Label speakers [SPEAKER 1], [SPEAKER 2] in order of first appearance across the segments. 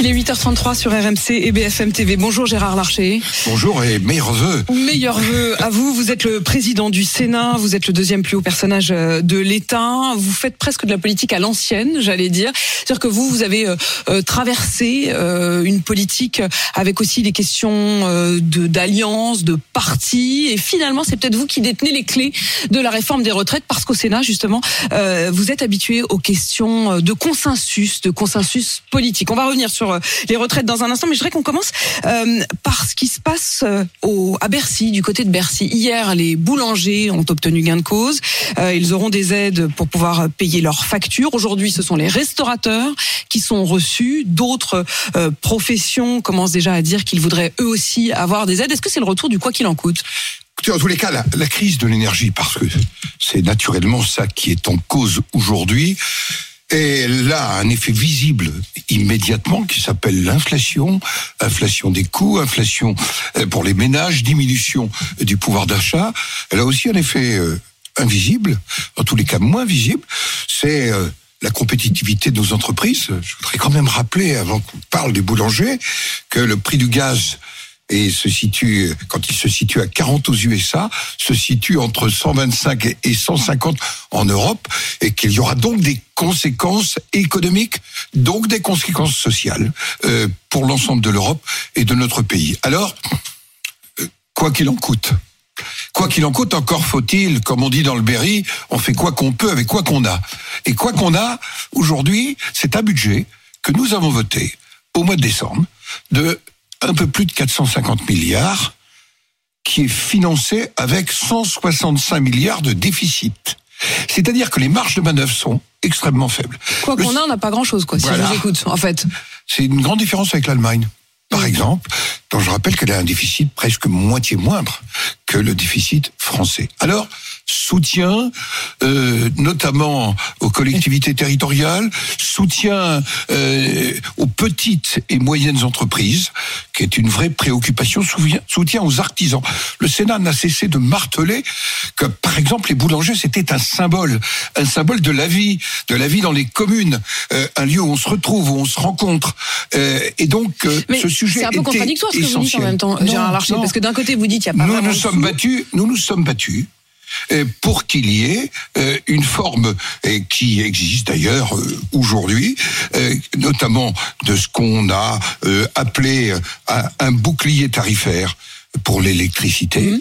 [SPEAKER 1] Il est 8h33 sur RMC et BFM TV. Bonjour Gérard Larcher.
[SPEAKER 2] Bonjour et meilleurs vœux.
[SPEAKER 1] Meilleurs vœux à vous. Vous êtes le président du Sénat. Vous êtes le deuxième plus haut personnage euh, de l'État. Vous faites presque de la politique à l'ancienne, j'allais dire. C'est-à-dire que vous, vous avez euh, euh, traversé euh, une politique avec aussi des questions euh, de d'alliance, de parti. Et finalement, c'est peut-être vous qui détenez les clés de la réforme des retraites parce qu'au Sénat, justement, vous êtes habitué aux questions de consensus, de consensus politique. On va revenir sur euh, les retraites dans un instant, mais je voudrais qu'on commence euh, par ce qui se passe euh, au, à Bercy, du côté de Bercy. Hier, les boulangers ont obtenu gain de cause. Ils auront des aides pour pouvoir payer leurs factures. Aujourd'hui, ce sont les restaurateurs qui sont reçus. D'autres professions commencent déjà à dire qu'ils voudraient eux aussi avoir des aides. Est-ce que c'est le retour du quoi qu'il en coûte
[SPEAKER 2] en tous les cas, la crise de l'énergie, parce que c'est naturellement ça qui est en cause aujourd'hui, et là, un effet visible immédiatement qui s'appelle l'inflation, inflation des coûts, inflation euh, pour les ménages, diminution du pouvoir d'achat. Elle a aussi un effet euh, invisible, en tous les cas moins visible, c'est euh, la compétitivité de nos entreprises. Je voudrais quand même rappeler, avant qu'on parle des boulangers, que le prix du gaz et se situe, quand il se situe à 40 aux USA, se situe entre 125 et 150 en Europe, et qu'il y aura donc des conséquences économiques, donc des conséquences sociales euh, pour l'ensemble de l'Europe et de notre pays. Alors, euh, quoi qu'il en coûte. Quoi qu'il en coûte, encore faut-il, comme on dit dans le Berry, on fait quoi qu'on peut avec quoi qu'on a. Et quoi qu'on a, aujourd'hui, c'est un budget que nous avons voté au mois de décembre de un peu plus de 450 milliards, qui est financé avec 165 milliards de déficit. C'est-à-dire que les marges de manœuvre sont extrêmement faibles.
[SPEAKER 1] Quoi qu'on a, on n'a pas grand-chose, quoi, si
[SPEAKER 2] Voilà.
[SPEAKER 1] je vous écoute, en fait.
[SPEAKER 2] C'est une grande différence avec l'Allemagne. Par exemple, dont je rappelle qu'elle a un déficit presque moitié moindre que le déficit français. Alors, soutien euh, notamment aux collectivités territoriales, soutien euh, aux petites et moyennes entreprises, qui est une vraie préoccupation, soutien, aux artisans. Le Sénat n'a cessé de marteler que, par exemple, les boulangers, c'était un symbole, un symbole de la vie, de la vie dans les communes, euh, un lieu où on se retrouve, où on se rencontre. Euh, et donc, euh,
[SPEAKER 1] Mais
[SPEAKER 2] ce sujet
[SPEAKER 1] c'est un peu contradictoire ce que vous dites en
[SPEAKER 2] essentiel.
[SPEAKER 1] même temps,
[SPEAKER 2] Non,
[SPEAKER 1] Gérard Larcher,
[SPEAKER 2] non.
[SPEAKER 1] parce que d'un côté vous dites qu'il n'y a pas
[SPEAKER 2] nous nous sommes battus, nous nous sommes battus pour qu'il y ait euh, une forme qui existe d'ailleurs euh, aujourd'hui, euh, notamment de ce qu'on a appelé un, un bouclier tarifaire pour l'électricité,
[SPEAKER 1] Mhm.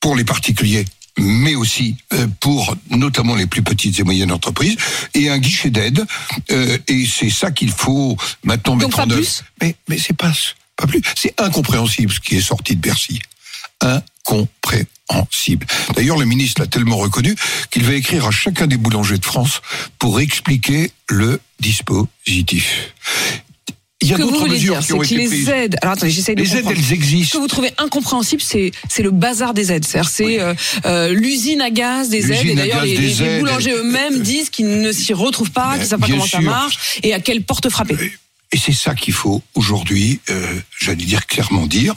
[SPEAKER 2] pour les particuliers mais aussi pour notamment les plus petites et moyennes entreprises, et un guichet d'aide. et c'est ça qu'il faut maintenant
[SPEAKER 1] Donc
[SPEAKER 2] mettre
[SPEAKER 1] pas
[SPEAKER 2] en œuvre.
[SPEAKER 1] plus?
[SPEAKER 2] Mais, mais c'est pas, pas plus. C'est incompréhensible ce qui est sorti de Bercy. D'ailleurs, le ministre l'a tellement reconnu qu'il va écrire à chacun des boulangers de France pour expliquer le dispositif. Il y a d'autres mesures
[SPEAKER 1] dire,
[SPEAKER 2] qui ont été
[SPEAKER 1] les
[SPEAKER 2] prises.
[SPEAKER 1] aides. Alors attendez, j'essaie de
[SPEAKER 2] Les aides, elles
[SPEAKER 1] Ce que
[SPEAKER 2] existent.
[SPEAKER 1] vous trouvez incompréhensible, c'est c'est le bazar des aides. C'est-à-dire, c'est euh, euh, l'usine à gaz des aides. Et d'ailleurs, les, boulangers eux-mêmes disent qu'ils ne s'y retrouvent pas, qu'ils ne savent pas comment ça marche et à quelle porte frapper.
[SPEAKER 2] Et c'est ça qu'il faut aujourd'hui, euh, j'allais dire clairement dire.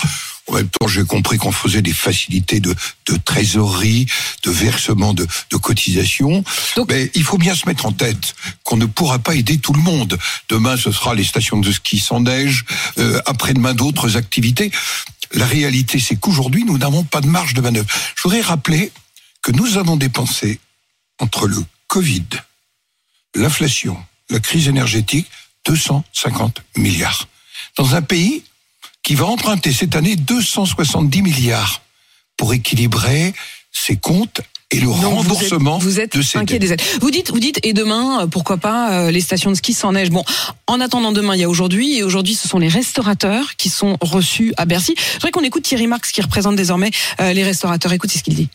[SPEAKER 2] En même temps, j'ai compris qu'on faisait des facilités de, de trésorerie, de versement de, de cotisation.
[SPEAKER 1] Donc-
[SPEAKER 2] Mais il faut bien se mettre en tête qu'on ne pourra pas aider tout le monde. Demain, ce sera les stations de ski sans neige. Euh, Après-demain, d'autres activités. La réalité, c'est qu'aujourd'hui, nous n'avons pas de marge de manœuvre. Je voudrais rappeler que nous avons dépensé entre le Covid, l'inflation, la crise énergétique, 250 milliards. Dans un pays qui va emprunter cette année 270 milliards pour équilibrer ses comptes et le
[SPEAKER 1] Donc, vous êtes-
[SPEAKER 2] remboursement
[SPEAKER 1] vous êtes,
[SPEAKER 2] de ses
[SPEAKER 1] inquiet
[SPEAKER 2] dettes.
[SPEAKER 1] des aides. Vous dites, vous dites, et demain, euh, pourquoi pas euh, les stations de ski sans neige. Bon, en attendant demain, il y a aujourd'hui, et aujourd'hui, ce sont les restaurateurs qui sont reçus à Bercy. Je voudrais qu'on écoute Thierry Marx, qui représente désormais euh, les restaurateurs. Écoutez ce qu'il dit.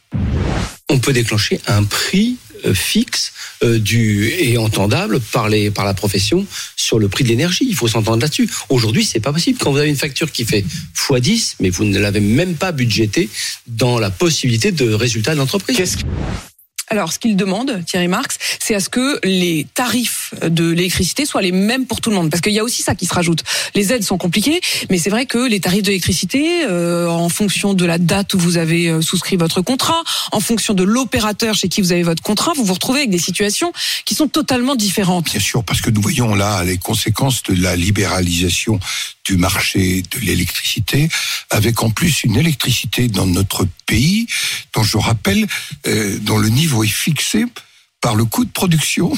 [SPEAKER 3] on peut déclencher un prix fixe euh, du et entendable par les par la profession sur le prix de l'énergie. Il faut s'entendre là-dessus. Aujourd'hui, c'est pas possible. Quand vous avez une facture qui fait x10, mais vous ne l'avez même pas budgété dans la possibilité de résultat de l'entreprise.
[SPEAKER 1] Alors, ce qu'il demande, Thierry Marx, c'est à ce que les tarifs de l'électricité soient les mêmes pour tout le monde. Parce qu'il y a aussi ça qui se rajoute. Les aides sont compliquées, mais c'est vrai que les tarifs de l'électricité, euh, en fonction de la date où vous avez euh, souscrit votre contrat, en fonction de l'opérateur chez qui vous avez votre contrat, vous vous retrouvez avec des situations qui sont totalement différentes.
[SPEAKER 2] Bien sûr, parce que nous voyons là les conséquences de la libéralisation du marché de l'électricité, avec en plus une électricité dans notre pays, dont je rappelle, euh, dont le niveau est fixé par le coût de production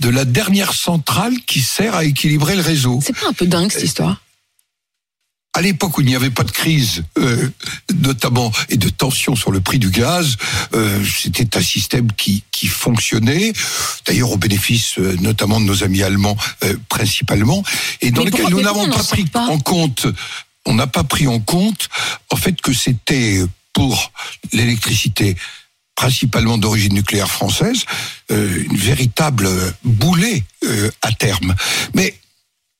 [SPEAKER 2] de la dernière centrale qui sert à équilibrer le réseau.
[SPEAKER 1] C'est pas un peu dingue cette histoire?
[SPEAKER 2] À l'époque où il n'y avait pas de crise, euh, notamment et de tension sur le prix du gaz, euh, c'était un système qui, qui fonctionnait, d'ailleurs au bénéfice euh, notamment de nos amis allemands principalement, et dans
[SPEAKER 1] Mais
[SPEAKER 2] lequel
[SPEAKER 1] pourquoi-
[SPEAKER 2] nous n'avons
[SPEAKER 1] on
[SPEAKER 2] pas pris
[SPEAKER 1] pas?
[SPEAKER 2] en compte, on n'a pas pris en compte en fait que c'était pour l'électricité principalement d'origine nucléaire française, euh, une véritable boulet euh, à terme. Mais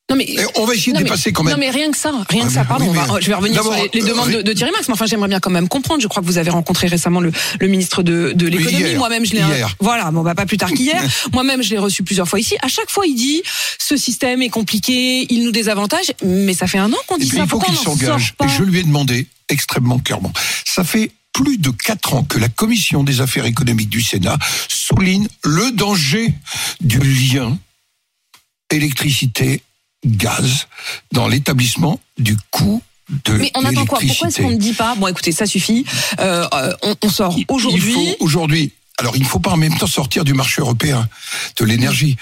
[SPEAKER 1] Non mais
[SPEAKER 2] eh, on va essayer de
[SPEAKER 1] mais-
[SPEAKER 2] dépasser quand même.
[SPEAKER 1] Non mais rien que ça, rien que ça.
[SPEAKER 2] mais-
[SPEAKER 1] Pardon,
[SPEAKER 2] oui,
[SPEAKER 1] on va-
[SPEAKER 2] mais-
[SPEAKER 1] je vais revenir sur les, les
[SPEAKER 2] euh,
[SPEAKER 1] demandes de, Thierry Max. Mais enfin, j'aimerais bien quand même comprendre. Je crois que vous avez rencontré récemment le, le ministre de, de l'économie. Moi-même, je l'ai. Voilà, bon, bah pas plus tard qu'hier. Moi-même, je l'ai reçu plusieurs fois ici. À chaque fois, il dit ce système est compliqué, il nous désavantage. Mais ça fait un an qu'on
[SPEAKER 2] Et
[SPEAKER 1] dit
[SPEAKER 2] puis,
[SPEAKER 1] ça.
[SPEAKER 2] il faut qu'il s'engage. Et je lui ai demandé extrêmement clairement. Ça fait plus de quatre ans que la commission des affaires économiques du Sénat souligne le danger du lien électricité-gaz dans l'établissement du coût de
[SPEAKER 1] Mais on attend quoi? Pourquoi est-ce qu'on ne dit pas? Bon, écoutez, ça suffit. Euh, euh, on, on sort
[SPEAKER 2] Il
[SPEAKER 1] aujourd'hui.
[SPEAKER 2] faut aujourd'hui. Alors, il ne faut pas en même temps sortir du marché européen de l'énergie.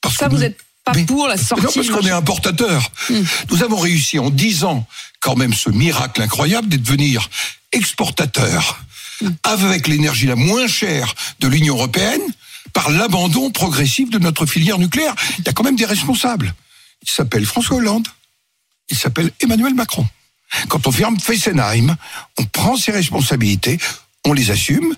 [SPEAKER 2] Parce
[SPEAKER 1] Ça,
[SPEAKER 2] que
[SPEAKER 1] vous
[SPEAKER 2] nous-
[SPEAKER 1] n'êtes pas
[SPEAKER 2] Mais-
[SPEAKER 1] pour la sortie
[SPEAKER 2] Non, parce qu'on est importateur.
[SPEAKER 1] Hmm.
[SPEAKER 2] Nous avons réussi en 10 ans, quand même, ce miracle incroyable de devenir exportateur
[SPEAKER 1] Hmm.
[SPEAKER 2] avec l'énergie la moins chère de l'Union européenne par l'abandon progressif de notre filière nucléaire. Il y a quand même des responsables. Il s'appelle François Hollande. Il s'appelle Emmanuel Macron. Quand on ferme Fessenheim, on prend ses responsabilités, on les assume.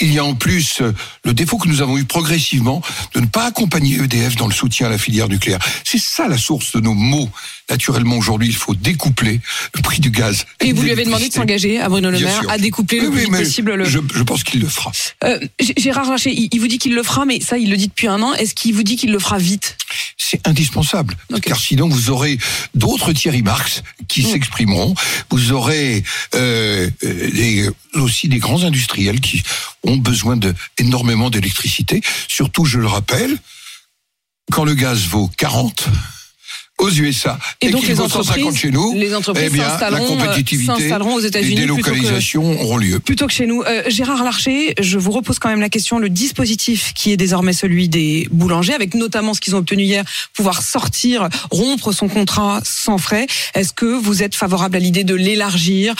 [SPEAKER 2] Il y a en plus euh, le défaut que nous avons eu progressivement de ne pas accompagner EDF dans le soutien à la filière nucléaire. C'est ça la source de nos maux. Naturellement, aujourd'hui, il faut découpler le prix du gaz.
[SPEAKER 1] Et vous lui avez demandé de s'engager à Bruno Le Maire à découpler le plus
[SPEAKER 2] oui,
[SPEAKER 1] possible le.
[SPEAKER 2] Je, je pense qu'il le fera.
[SPEAKER 1] Euh, Gérard Larcher, il, il vous dit qu'il le fera, mais ça, il le dit depuis un an. Est-ce qu'il vous dit qu'il le fera vite?
[SPEAKER 2] C'est indispensable,
[SPEAKER 1] Ok.
[SPEAKER 2] car sinon vous aurez d'autres Thierry Marx qui
[SPEAKER 1] Mm.
[SPEAKER 2] s'exprimeront. Vous aurez euh, euh, aussi des grands industriels qui ont besoin de énormément d'électricité. Surtout, je le rappelle, quand le gaz vaut 40 aux USA
[SPEAKER 1] Et
[SPEAKER 2] et,
[SPEAKER 1] donc les
[SPEAKER 2] vaut 150
[SPEAKER 1] entreprises-
[SPEAKER 2] chez nous,
[SPEAKER 1] les entreprises
[SPEAKER 2] eh bien, la
[SPEAKER 1] s'installeront, euh,
[SPEAKER 2] compétitivité,
[SPEAKER 1] s'installeront aux
[SPEAKER 2] les
[SPEAKER 1] États-Unis plutôt que-
[SPEAKER 2] délocalisations auront lieu.
[SPEAKER 1] Plutôt que chez nous. Euh, Gérard Larcher, je vous repose quand même la question. Le dispositif qui est désormais celui des boulangers, avec notamment ce qu'ils ont obtenu hier, pouvoir sortir, rompre son contrat sans frais. Est-ce que vous êtes favorable à l'idée de l'élargir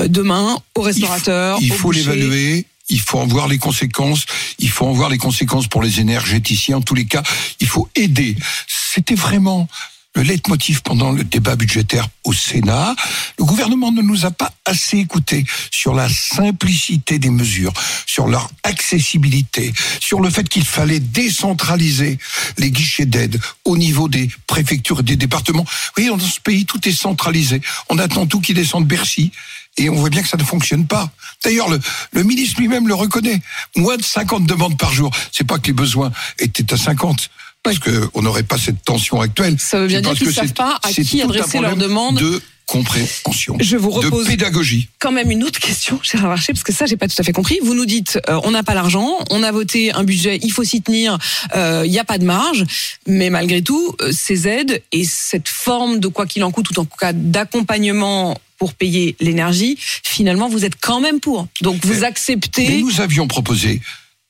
[SPEAKER 1] euh, demain aux restaurateurs
[SPEAKER 2] Il faut l'évaluer. Il faut en voir les conséquences. Il faut en voir les conséquences pour les énergéticiens. En tous les cas, il faut aider. C'était vraiment le leitmotiv pendant le débat budgétaire au Sénat. Le gouvernement ne nous a pas assez écoutés sur la simplicité des mesures, sur leur accessibilité, sur le fait qu'il fallait décentraliser les guichets d'aide au niveau des préfectures et des départements. Vous voyez, dans ce pays, tout est centralisé. On attend tout qui descend de Bercy. Et on voit bien que ça ne fonctionne pas. D'ailleurs, le, le ministre lui-même le reconnaît. Moins de 50 demandes par jour. C'est pas que les besoins étaient à 50. Parce qu'on n'aurait pas cette tension actuelle.
[SPEAKER 1] Ça veut bien dire qu'ils
[SPEAKER 2] que
[SPEAKER 1] savent pas à qui adresser leurs
[SPEAKER 2] problème
[SPEAKER 1] demandes.
[SPEAKER 2] De compréhension.
[SPEAKER 1] Je vous repose-
[SPEAKER 2] De pédagogie.
[SPEAKER 1] quand même une autre question, Gérard Larcher, parce que ça, j'ai pas tout à fait compris. Vous nous dites, euh, on n'a pas l'argent, on a voté un budget, il faut s'y tenir, euh, il n'y a pas de marge, mais malgré tout, euh, ces aides et cette forme de quoi qu'il en coûte, ou en tout cas d'accompagnement pour payer l'énergie, finalement, vous êtes quand même pour. Donc vous
[SPEAKER 2] Mais- Mais
[SPEAKER 1] acceptez.
[SPEAKER 2] nous avions proposé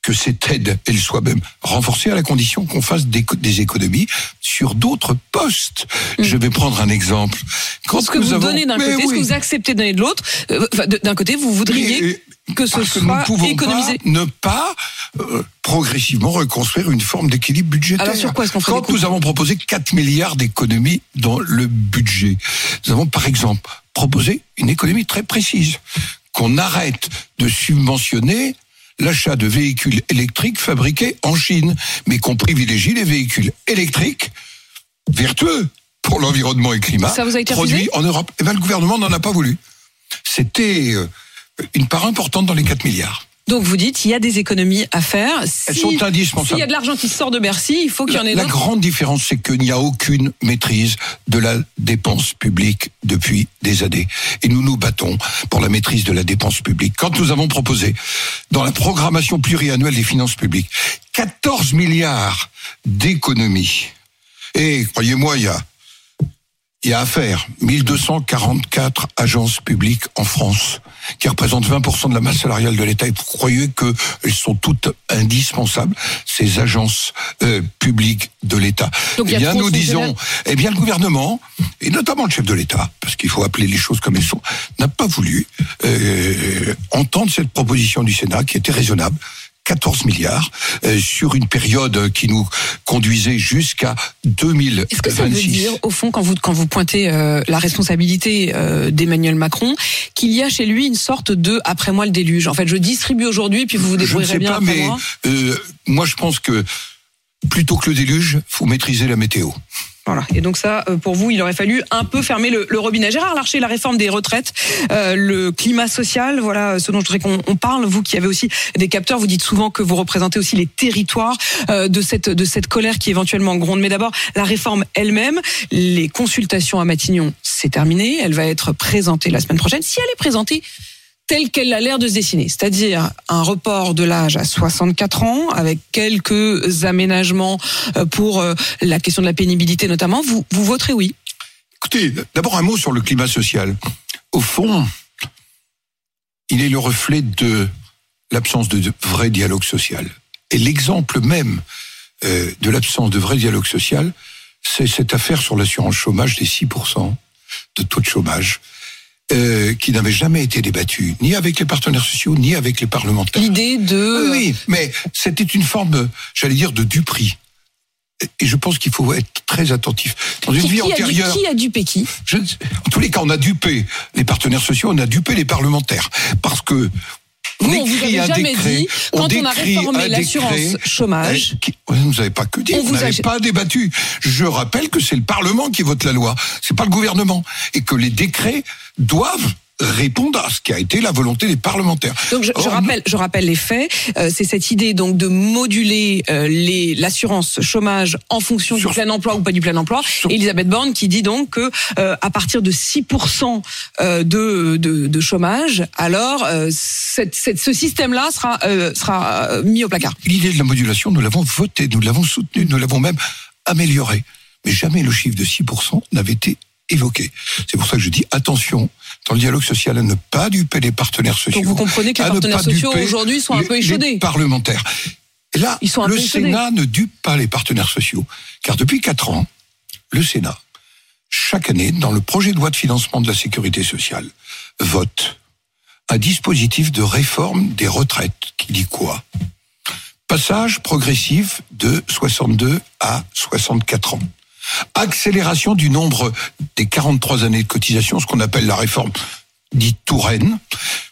[SPEAKER 2] que cette aide, elle soit même renforcée à la condition qu'on fasse des, co- des économies sur d'autres postes. Je vais prendre un exemple. Quand.
[SPEAKER 1] Ce que
[SPEAKER 2] nous
[SPEAKER 1] vous
[SPEAKER 2] avons-
[SPEAKER 1] donnez d'un côté, ce
[SPEAKER 2] oui.
[SPEAKER 1] que vous acceptez de donner de l'autre, euh, d'un côté, vous voudriez
[SPEAKER 2] Mais,
[SPEAKER 1] que ce
[SPEAKER 2] parce nous
[SPEAKER 1] soit
[SPEAKER 2] ne pouvons
[SPEAKER 1] économisé.
[SPEAKER 2] pas ne pas euh, progressivement reconstruire une forme d'équilibre budgétaire.
[SPEAKER 1] Alors, sur quoi est-ce qu'on
[SPEAKER 2] Quand nous avons proposé 4 milliards d'économies dans le budget, nous avons par exemple proposé une économie très précise, qu'on arrête de subventionner l'achat de véhicules électriques fabriqués en Chine, mais qu'on privilégie les véhicules électriques vertueux pour l'environnement et le climat,
[SPEAKER 1] Ça vous a été
[SPEAKER 2] produits en Europe. Eh ben, le gouvernement n'en a pas voulu. C'était euh, une part importante dans les 4 milliards.
[SPEAKER 1] Donc vous dites, il y a des économies à faire.
[SPEAKER 2] Elles
[SPEAKER 1] Si-
[SPEAKER 2] sont
[SPEAKER 1] S'il y
[SPEAKER 2] indispensables.
[SPEAKER 1] a de l'argent qui sort de Bercy, il faut qu'il y en ait
[SPEAKER 2] La
[SPEAKER 1] d'autres.
[SPEAKER 2] grande différence, c'est qu'il n'y a aucune maîtrise de la dépense publique depuis des années. Et nous nous battons pour la maîtrise de la dépense publique. Quand nous avons proposé, dans la programmation pluriannuelle des finances publiques, 14 milliards d'économies, et croyez-moi, il y a, il y a à faire 1244 agences publiques en France qui représentent 20% de la masse salariale de l'État. Et vous croyez qu'elles sont toutes indispensables, ces agences euh, publiques de l'État? Eh bien, nous disons, eh bien, le gouvernement, et notamment le chef de l'État, parce qu'il faut appeler les choses comme elles sont, n'a pas voulu euh, entendre cette proposition du Sénat qui était raisonnable. 14 milliards euh, sur une période qui nous conduisait jusqu'à 2026.
[SPEAKER 1] Est-ce que ça veut dire, au fond, quand vous, quand vous pointez euh, la responsabilité euh, d'Emmanuel Macron, qu'il y a chez lui une sorte de après moi le déluge? En fait, je distribue aujourd'hui, puis vous vous débrouillerez bien
[SPEAKER 2] pas,
[SPEAKER 1] après
[SPEAKER 2] mais
[SPEAKER 1] moi.
[SPEAKER 2] moi je pense que plutôt que le déluge, faut maîtriser la météo.
[SPEAKER 1] Voilà. Et donc ça, euh, pour vous, il aurait fallu un peu fermer le, le robinet. Gérard Larcher, la réforme des retraites, euh, le climat social, voilà ce dont je voudrais qu'on on parle. Vous qui avez aussi des capteurs, vous dites souvent que vous représentez aussi les territoires euh, de cette de cette colère qui éventuellement gronde. Mais d'abord, la réforme elle-même, les consultations à Matignon, c'est terminé. Elle va être présentée la semaine prochaine. Si elle est présentée telle qu'elle a l'air de se dessiner, c'est-à-dire un report de l'âge à 64 ans avec quelques aménagements euh, pour euh, la question de la pénibilité notamment, vous, vous voterez oui.
[SPEAKER 2] Écoutez, d'abord un mot sur le climat social. Au fond, il est le reflet de l'absence de vrai dialogue social. Et l'exemple même euh, de l'absence de vrai dialogue social, c'est cette affaire sur l'assurance chômage des 6% de taux de chômage, euh, qui n'avait jamais été débattue, ni avec les partenaires sociaux, ni avec les parlementaires.
[SPEAKER 1] L'idée de...
[SPEAKER 2] Oui, oui, mais c'était une forme, j'allais dire, de duperie. Et je pense qu'il faut être très attentif. Dans une
[SPEAKER 1] Qui,
[SPEAKER 2] vie
[SPEAKER 1] qui a, du,
[SPEAKER 2] antérieure,
[SPEAKER 1] qui a dupé qui?
[SPEAKER 2] Je en tous les cas, on a dupé les partenaires sociaux, on a dupé les parlementaires. Parce que
[SPEAKER 1] Vous, on vous
[SPEAKER 2] un
[SPEAKER 1] jamais
[SPEAKER 2] décret,
[SPEAKER 1] dit, quand on, a réformé l'assurance chômage,
[SPEAKER 2] euh, qui- vous ne nous avez pas que dit,
[SPEAKER 1] On
[SPEAKER 2] vous n'avez pas débattu. Je rappelle que c'est le Parlement qui vote la loi, c'est pas le gouvernement, et que les décrets doivent répondre à ce qui a été la volonté des parlementaires.
[SPEAKER 1] Donc je, je
[SPEAKER 2] Or,
[SPEAKER 1] rappelle, je rappelle les faits. Euh, c'est cette idée donc de moduler euh, les l'assurance chômage en fonction
[SPEAKER 2] Sur-
[SPEAKER 1] du plein emploi ou pas du plein emploi.
[SPEAKER 2] Sur-
[SPEAKER 1] Et Elisabeth Borne qui dit donc que euh, à partir de 6% euh, de, de de chômage, alors cette, cette- ce système-là sera sera mis au placard.
[SPEAKER 2] L'idée de la modulation, nous l'avons votée, nous l'avons soutenue, nous l'avons même améliorée. Mais jamais le chiffre de 6% n'avait été évoqué. C'est pour ça que je dis attention dans le dialogue social à ne pas duper les partenaires sociaux.
[SPEAKER 1] Donc vous comprenez que les partenaires sociaux aujourd'hui sont un peu échaudés.
[SPEAKER 2] Les parlementaires. Et là,
[SPEAKER 1] Ils sont un
[SPEAKER 2] le. Sénat ne dupe pas les partenaires sociaux. Car depuis quatre ans, le Sénat, chaque année, dans le projet de loi de financement de la sécurité sociale, vote un dispositif de réforme des retraites qui dit quoi? Passage progressif de 62 à 64 ans. Accélération du nombre des 43 années de cotisation, ce qu'on appelle la réforme dite Touraine,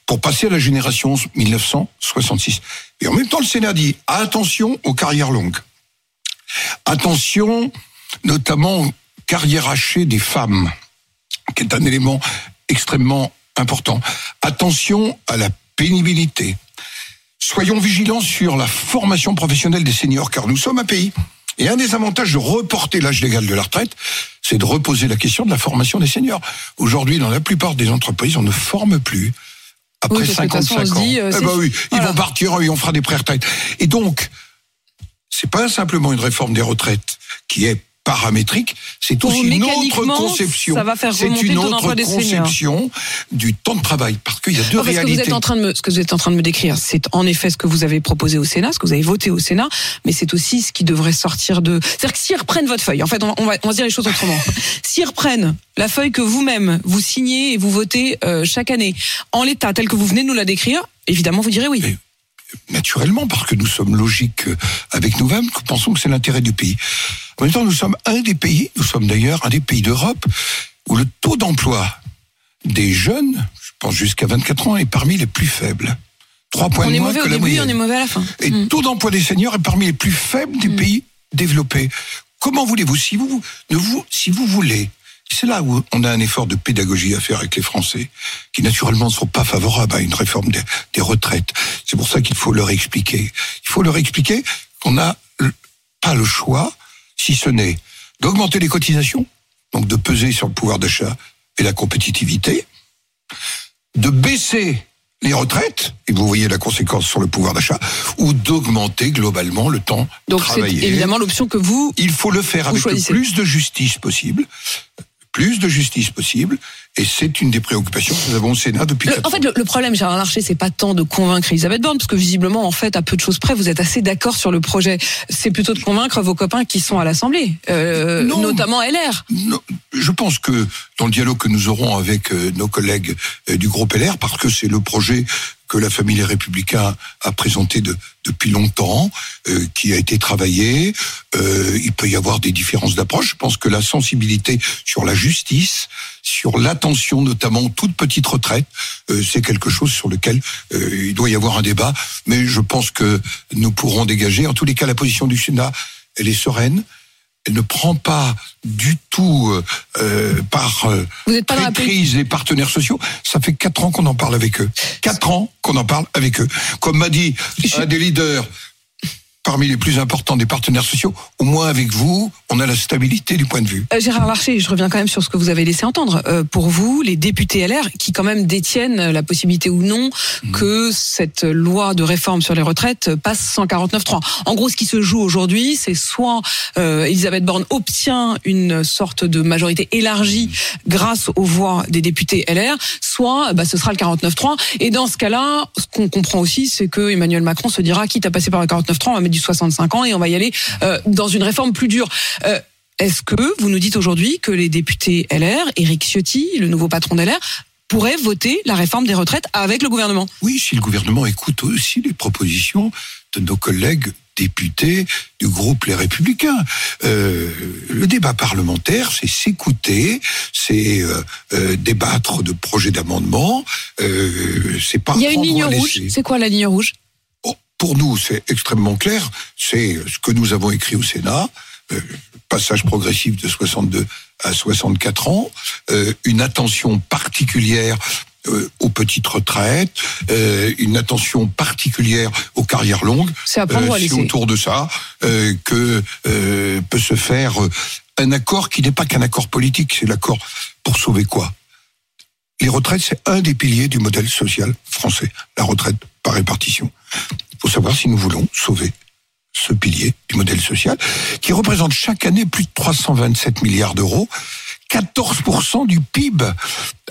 [SPEAKER 2] pour passer à la génération 1966. Et en même temps, le Sénat dit attention aux carrières longues. Attention, notamment aux carrières hachées des femmes, qui est un élément extrêmement important. Attention à la pénibilité. Soyons vigilants sur la formation professionnelle des seniors, car nous sommes un pays. Et un des avantages de reporter l'âge légal de la retraite, c'est de reposer la question de la formation des seniors. Aujourd'hui, dans la plupart des entreprises, on ne forme plus après
[SPEAKER 1] Oui, parce que de toute façon,
[SPEAKER 2] 55
[SPEAKER 1] on se
[SPEAKER 2] ans.
[SPEAKER 1] dit, euh,
[SPEAKER 2] Eh ben oui, ils vont partir et on fera des pré-retraites. Et donc, c'est pas simplement une réforme des retraites qui est paramétrique, c'est aussi une autre conception.
[SPEAKER 1] ça va faire
[SPEAKER 2] C'est
[SPEAKER 1] remonter
[SPEAKER 2] une autre
[SPEAKER 1] des
[SPEAKER 2] conception du temps de travail, parce qu'il y a deux
[SPEAKER 1] Non, parce que vous
[SPEAKER 2] réalités.
[SPEAKER 1] êtes en train de me, ce que vous êtes en train de me décrire, c'est en effet ce que vous avez proposé au Sénat, ce que vous avez voté au Sénat, mais c'est aussi ce qui devrait sortir de. C'est-à-dire que s'ils reprennent votre feuille, en fait, on va, on va, on va se dire les choses autrement. S'ils reprennent la feuille que vous-même vous signez et vous votez euh, chaque année en l'état tel que vous venez de nous la décrire, évidemment vous direz oui.
[SPEAKER 2] Oui. Naturellement, parce que nous sommes logiques euh, avec nous-mêmes, nous pensons que c'est l'intérêt du pays. En même temps, nous sommes un des pays, nous sommes d'ailleurs un des pays d'Europe où le taux d'emploi des jeunes, je pense jusqu'à 24 ans, est parmi les plus faibles. Trois points
[SPEAKER 1] On
[SPEAKER 2] de
[SPEAKER 1] est
[SPEAKER 2] moins
[SPEAKER 1] mauvais
[SPEAKER 2] que
[SPEAKER 1] au
[SPEAKER 2] la
[SPEAKER 1] début,
[SPEAKER 2] moyenne.
[SPEAKER 1] on est mauvais à la fin.
[SPEAKER 2] Et
[SPEAKER 1] Mm.
[SPEAKER 2] le taux d'emploi des seniors est parmi les plus faibles des pays développés. Comment voulez-vous, si vous, ne vous, si vous voulez C'est là où on a un effort de pédagogie à faire avec les Français, qui naturellement ne sont pas favorables à une réforme des, des retraites. C'est pour ça qu'il faut leur expliquer. Il faut leur expliquer qu'on n'a pas le choix, si ce n'est d'augmenter les cotisations, donc de peser sur le pouvoir d'achat et la compétitivité, de baisser les retraites, et vous voyez la conséquence sur le pouvoir d'achat, ou d'augmenter globalement le temps
[SPEAKER 1] Donc c'est
[SPEAKER 2] travaillé.
[SPEAKER 1] évidemment l'option que vous.
[SPEAKER 2] Il faut le faire avec le plus de justice possible. Plus de justice possible. Et c'est une des préoccupations que nous avons au Sénat depuis
[SPEAKER 1] Le- en fait, le, le problème, Gérard Larcher, c'est pas tant de convaincre Elisabeth Borne, parce que visiblement, en fait, à peu de choses près, vous êtes assez d'accord sur le projet. C'est plutôt de convaincre vos copains qui sont à l'Assemblée, euh, notamment LR.
[SPEAKER 2] Non, je pense que dans le dialogue que nous aurons avec euh, nos collègues euh, du groupe LR, parce que c'est le projet que la famille Les a présenté de- depuis longtemps, euh, qui a été travaillé, euh, il peut y avoir des différences d'approche. Je pense que la sensibilité sur la justice, sur l'attention notamment aux toutes petites retraites, euh, c'est quelque chose sur lequel euh, il doit y avoir un débat. Mais je pense que nous pourrons dégager, en tous les cas, la position du Sénat, elle est sereine ne prend pas du tout euh, euh, par euh,
[SPEAKER 1] pas
[SPEAKER 2] crise les partenaires sociaux. Ça fait quatre ans qu'on en parle avec eux. Quatre ans qu'on en parle avec eux. Comme m'a dit un des leaders parmi les plus importants des partenaires sociaux, au moins avec vous, on a la stabilité du point de vue.
[SPEAKER 1] Euh, Gérard Larcher, je reviens quand même sur ce que vous avez laissé entendre. Euh, pour vous, les députés LR, qui quand même détiennent la possibilité ou non
[SPEAKER 2] Mhm.
[SPEAKER 1] que cette loi de réforme sur les retraites passe 149.3. En gros, ce qui se joue aujourd'hui, c'est soit euh, Elisabeth Borne obtient une sorte de majorité élargie
[SPEAKER 2] Mhm.
[SPEAKER 1] grâce aux voix des députés LR, soit bah, ce sera le 49.3. Et dans ce cas-là, ce qu'on comprend aussi, c'est que Emmanuel Macron se dira, quitte à passer par le 49.3, on va mettre du 65 ans et on va y aller euh, dans une réforme plus dure. Euh, est-ce que vous nous dites aujourd'hui que les députés LR, Éric Ciotti, le nouveau patron d'LR, pourraient voter la réforme des retraites avec le gouvernement?
[SPEAKER 2] Oui, si le gouvernement écoute aussi les propositions de nos collègues députés du groupe Les Républicains. Euh, le débat parlementaire, c'est s'écouter, c'est euh, euh, débattre de projets d'amendement, c'est pas
[SPEAKER 1] Il y a une ligne rouge. C'est quoi la ligne rouge?
[SPEAKER 2] Bon, pour nous, c'est extrêmement clair. C'est ce que nous avons écrit au Sénat. Passage progressif de 62 à 64 ans, euh, une attention particulière euh, aux petites retraites, euh, une attention particulière aux carrières longues.
[SPEAKER 1] C'est à prendre ou à
[SPEAKER 2] Euh, c'est
[SPEAKER 1] laisser
[SPEAKER 2] autour de ça que peut se faire un accord qui n'est pas qu'un accord politique, c'est l'accord pour sauver quoi? Les retraites, c'est un des piliers du modèle social français, la retraite par répartition. Il faut savoir si nous voulons sauver ce pilier du modèle social, qui représente chaque année plus de 327 milliards d'euros, 14% du PIB,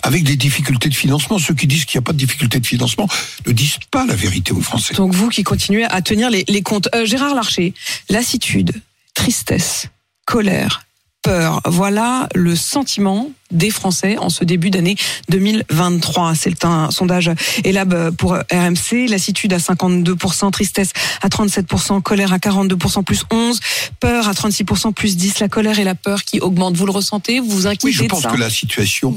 [SPEAKER 2] avec des difficultés de financement. Ceux qui disent qu'il n'y a pas de difficultés de financement ne disent pas la vérité aux Français.
[SPEAKER 1] Donc vous qui continuez à tenir les, comptes. Euh, Gérard Larcher, lassitude, tristesse, colère, peur, voilà le sentiment des Français en ce début d'année 2023. C'est un sondage Elab pour RMC. Lassitude à 52%, tristesse à 37%, colère à 42%, plus 11, peur à 36%, plus 10. La colère et la peur qui augmentent. Vous le ressentez? Vous vous inquiétez
[SPEAKER 2] Oui, je
[SPEAKER 1] de
[SPEAKER 2] pense
[SPEAKER 1] ça?
[SPEAKER 2] que la situation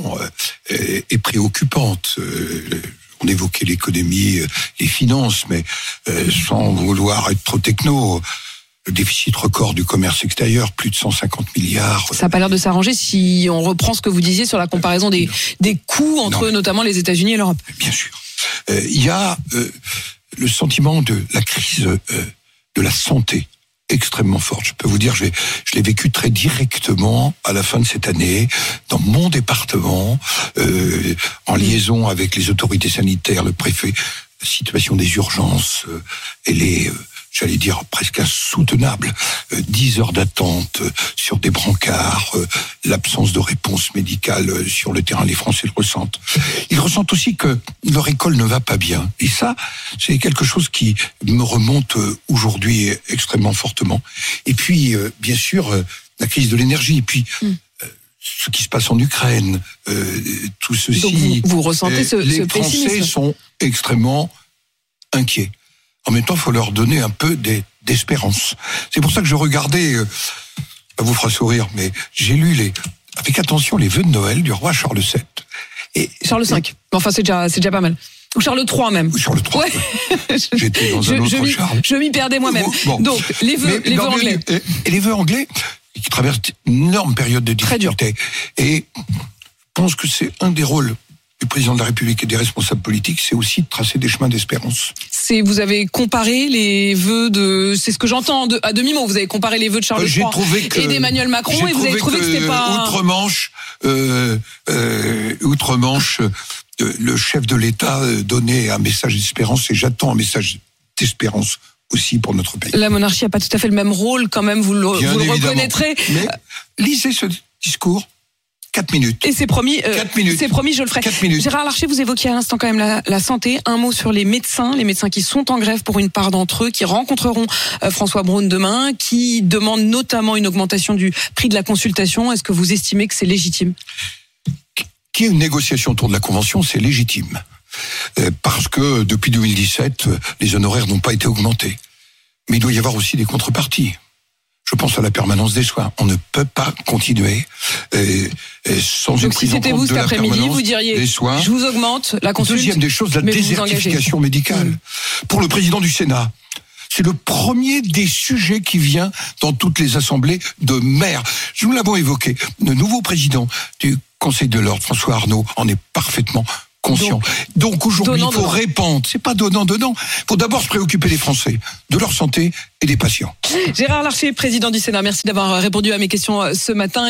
[SPEAKER 2] euh, est, préoccupante. Euh, on évoquait l'économie, euh, les finances, mais sans vouloir être trop techno, le déficit record du commerce extérieur, plus de 150 milliards.
[SPEAKER 1] Ça n'a pas l'air de s'arranger si on reprend ce que vous disiez sur la comparaison des, des coûts entre
[SPEAKER 2] Non.
[SPEAKER 1] notamment les États-Unis et l'Europe.
[SPEAKER 2] Bien sûr. Euh, Il y a euh, le sentiment de la crise euh, de la santé extrêmement forte. Je peux vous dire, je l'ai- je l'ai vécu très directement à la fin de cette année dans mon département, en liaison avec les autorités sanitaires, le préfet. La situation des urgences, elle est, j'allais dire, presque insoutenable. Euh, 10 heures d'attente euh, sur des brancards, euh, l'absence de réponse médicale euh, sur le terrain, les Français le ressentent. Ils ressentent aussi que leur école ne va pas bien. Et ça, c'est quelque chose qui me remonte euh, aujourd'hui extrêmement fortement. Et puis, euh, bien sûr, euh, la crise de l'énergie. Et puis,
[SPEAKER 1] Mm.
[SPEAKER 2] euh, ce qui se passe en Ukraine, euh, tout ceci.
[SPEAKER 1] Donc vous, vous ressentez
[SPEAKER 2] euh,
[SPEAKER 1] ce,
[SPEAKER 2] les
[SPEAKER 1] ce
[SPEAKER 2] Français sont extrêmement inquiets. En même temps, il faut leur donner un peu des- d'espérance. C'est pour ça que je regardais, euh, ça vous fera sourire, mais j'ai lu les, avec attention les vœux de Noël du roi Charles VII. Et
[SPEAKER 1] Charles V. Enfin, c'est déjà, déjà pas mal. Ou Charles III même.
[SPEAKER 2] Ou Charles III.
[SPEAKER 1] Ouais.
[SPEAKER 2] J'étais dans
[SPEAKER 1] je,
[SPEAKER 2] un autre
[SPEAKER 1] je m'y-
[SPEAKER 2] Charles.
[SPEAKER 1] Je m'y perdais moi-même.
[SPEAKER 2] Bon.
[SPEAKER 1] Donc, les vœux,
[SPEAKER 2] Mais
[SPEAKER 1] les vœux anglais.
[SPEAKER 2] Et, et les vœux anglais, qui traverse une énorme période de
[SPEAKER 1] Très dur.
[SPEAKER 2] difficulté. Et je pense que c'est un des rôles du président de la République et des responsables politiques, c'est aussi de tracer des chemins d'espérance.
[SPEAKER 1] C'est vous avez comparé les vœux de c'est ce que j'entends à demi mot. Vous avez comparé les vœux de Charles
[SPEAKER 2] Euh,
[SPEAKER 1] III
[SPEAKER 2] que
[SPEAKER 1] et d'Emmanuel Macron et vous avez trouvé que c'était pas
[SPEAKER 2] outre-Manche, euh, euh, outre-Manche, euh, le chef de l'État euh, donnait un message d'espérance et j'attends un message d'espérance aussi pour notre pays.
[SPEAKER 1] la monarchie a pas tout à fait le même rôle quand même. Vous le, vous le reconnaîtrez.
[SPEAKER 2] Mais lisez ce discours, quatre minutes.
[SPEAKER 1] Et c'est promis. euh,
[SPEAKER 2] Quatre minutes.
[SPEAKER 1] C'est promis, je le ferai.
[SPEAKER 2] Quatre minutes.
[SPEAKER 1] Gérard Larcher, vous évoquiez à l'instant quand même la, la santé. Un mot sur les médecins, les médecins qui sont en grève pour une part d'entre eux, qui rencontreront euh, François Braun demain, qui demandent notamment une augmentation du prix de la consultation. Est-ce que vous estimez que c'est légitime?
[SPEAKER 2] Qu'il y ait une négociation autour de la Convention, c'est légitime. Euh, Parce que depuis 2017, euh, les honoraires n'ont pas été augmentés. Mais il doit y avoir aussi des contreparties. Je pense à la permanence des soins. On ne peut pas continuer euh, euh, sans une
[SPEAKER 1] Donc si
[SPEAKER 2] prise en
[SPEAKER 1] c'était
[SPEAKER 2] compte
[SPEAKER 1] vous
[SPEAKER 2] de
[SPEAKER 1] cet
[SPEAKER 2] la
[SPEAKER 1] après-midi,
[SPEAKER 2] permanence
[SPEAKER 1] vous diriez
[SPEAKER 2] des soins.
[SPEAKER 1] je vous augmente la consulte.
[SPEAKER 2] Deuxième des choses, la désertification médicale.
[SPEAKER 1] Mm.
[SPEAKER 2] Pour le président du Sénat, c'est le premier des sujets qui vient dans toutes les assemblées de maires. Nous l'avons évoqué. Le nouveau président du Conseil de l'ordre, François Arnaud, en est parfaitement conscient. Donc, aujourd'hui, il faut répandre. C'est pas donnant, donnant. Il faut d'abord se préoccuper des Français, de leur santé et des patients.
[SPEAKER 1] Gérard Larcher, président du Sénat, merci d'avoir répondu à mes questions euh, ce matin.